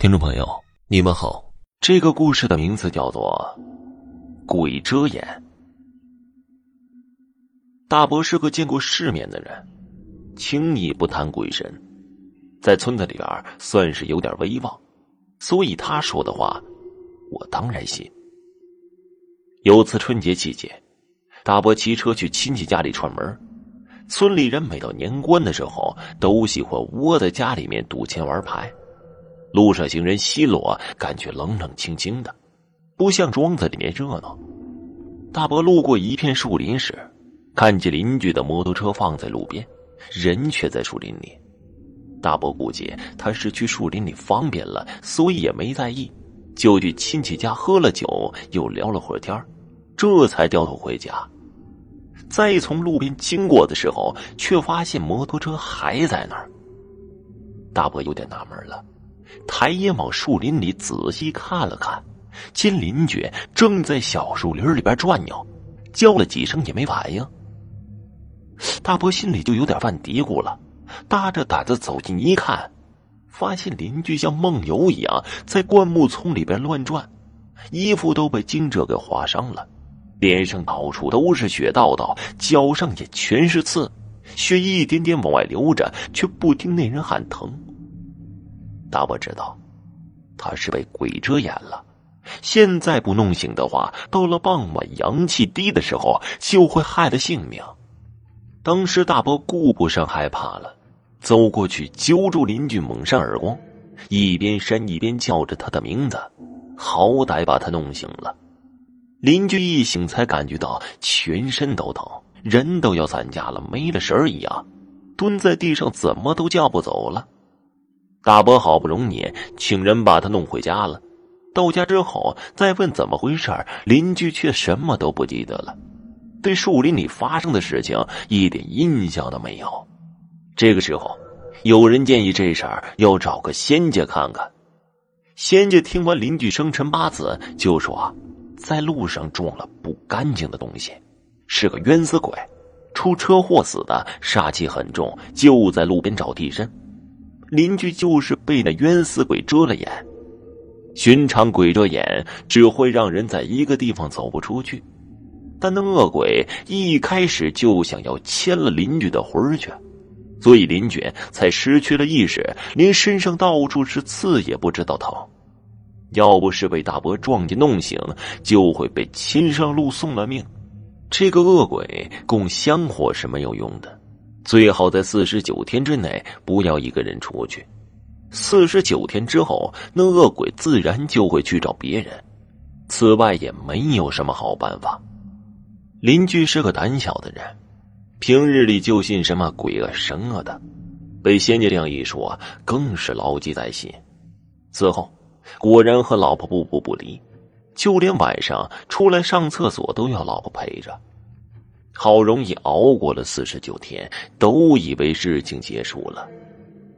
听众朋友，你们好。这个故事的名字叫做《鬼遮眼》。大伯是个见过世面的人，轻易不谈鬼神，在村子里边算是有点威望，所以他说的话，我当然信。有次春节期间，大伯骑车去亲戚家里串门，村里人每到年关的时候，都喜欢窝在家里面赌钱玩牌。路上行人稀落，感觉冷冷清清的，不像庄子里面热闹。大伯路过一片树林时，看见邻居的摩托车放在路边，人却在树林里。大伯估计他是去树林里方便了，所以也没在意，就去亲戚家喝了酒，又聊了会儿天这才掉头回家。再从路边经过的时候，却发现摩托车还在那儿。大伯有点纳闷了。抬眼往树林里仔细看了看，见邻居正在小树林里边转悠，叫了几声也没反应。大伯心里就有点犯嘀咕了，大着胆子走近一看，发现邻居像梦游一样在灌木丛里边乱转，衣服都被惊蛰给划伤了，脸上到处都是血道道，脚上也全是刺，血一点点往外流着，却不听那人喊疼。大伯知道，他是被鬼遮眼了。现在不弄醒的话，到了傍晚阳气低的时候，就会害了性命。当时大伯顾不上害怕了，走过去揪住邻居，猛扇耳光，一边扇一边叫着他的名字，好歹把他弄醒了。邻居一醒，才感觉到全身都疼，人都要散架了，没了神儿一样，蹲在地上，怎么都叫不走了。大伯好不容易请人把他弄回家了，到家之后再问怎么回事邻居却什么都不记得了，对树林里发生的事情一点印象都没有。这个时候，有人建议这事儿要找个仙家看看。仙家听完邻居生辰八字，就说在路上撞了不干净的东西，是个冤死鬼，出车祸死的，煞气很重，就在路边找替身。邻居就是被那冤死鬼遮了眼，寻常鬼遮眼只会让人在一个地方走不出去，但那恶鬼一开始就想要牵了邻居的魂去，所以邻居才失去了意识，连身上到处是刺也不知道疼。要不是被大伯撞见弄醒，就会被牵上路送了命。这个恶鬼供香火是没有用的。最好在四十九天之内不要一个人出去。四十九天之后，那恶鬼自然就会去找别人。此外也没有什么好办法。邻居是个胆小的人，平日里就信什么鬼啊神啊的，被仙家这样一说，更是牢记在心。此后，果然和老婆步步不离，就连晚上出来上厕所都要老婆陪着。好容易熬过了四十九天，都以为事情结束了，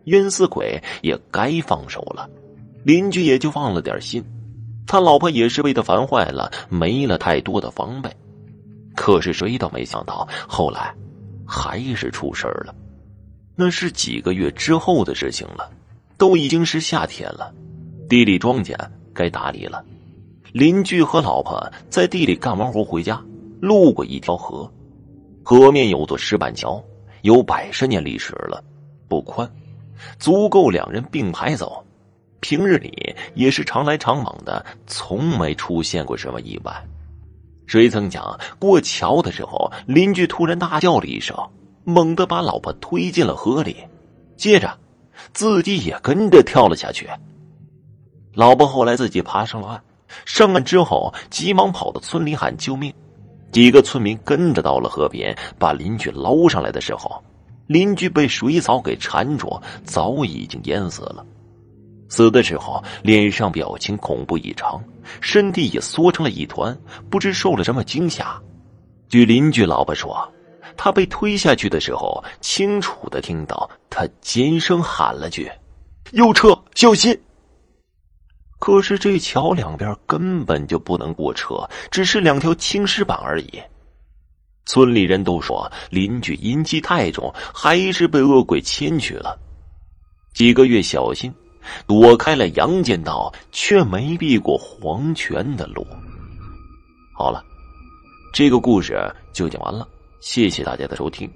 冤死鬼也该放手了，邻居也就放了点心。他老婆也是被他烦坏了，没了太多的防备。可是谁都没想到，后来还是出事了。那是几个月之后的事情了，都已经是夏天了，地里庄稼该打理了。邻居和老婆在地里干完活回家，路过一条河。河面有座石板桥，有百十年历史了，不宽，足够两人并排走。平日里也是常来常往的，从没出现过什么意外。谁曾想过桥的时候，邻居突然大叫了一声，猛地把老婆推进了河里，接着自己也跟着跳了下去。老婆后来自己爬上了岸，上岸之后急忙跑到村里喊救命。几个村民跟着到了河边，把邻居捞上来的时候，邻居被水草给缠住，早已经淹死了。死的时候，脸上表情恐怖异常，身体也缩成了一团，不知受了什么惊吓。据邻居老婆说，他被推下去的时候，清楚的听到他尖声喊了句：“右车，小心。”可是这桥两边根本就不能过车，只是两条青石板而已。村里人都说邻居阴气太重，还是被恶鬼牵去了。几个月小心，躲开了阳间道，却没避过黄泉的路。好了，这个故事就讲完了，谢谢大家的收听。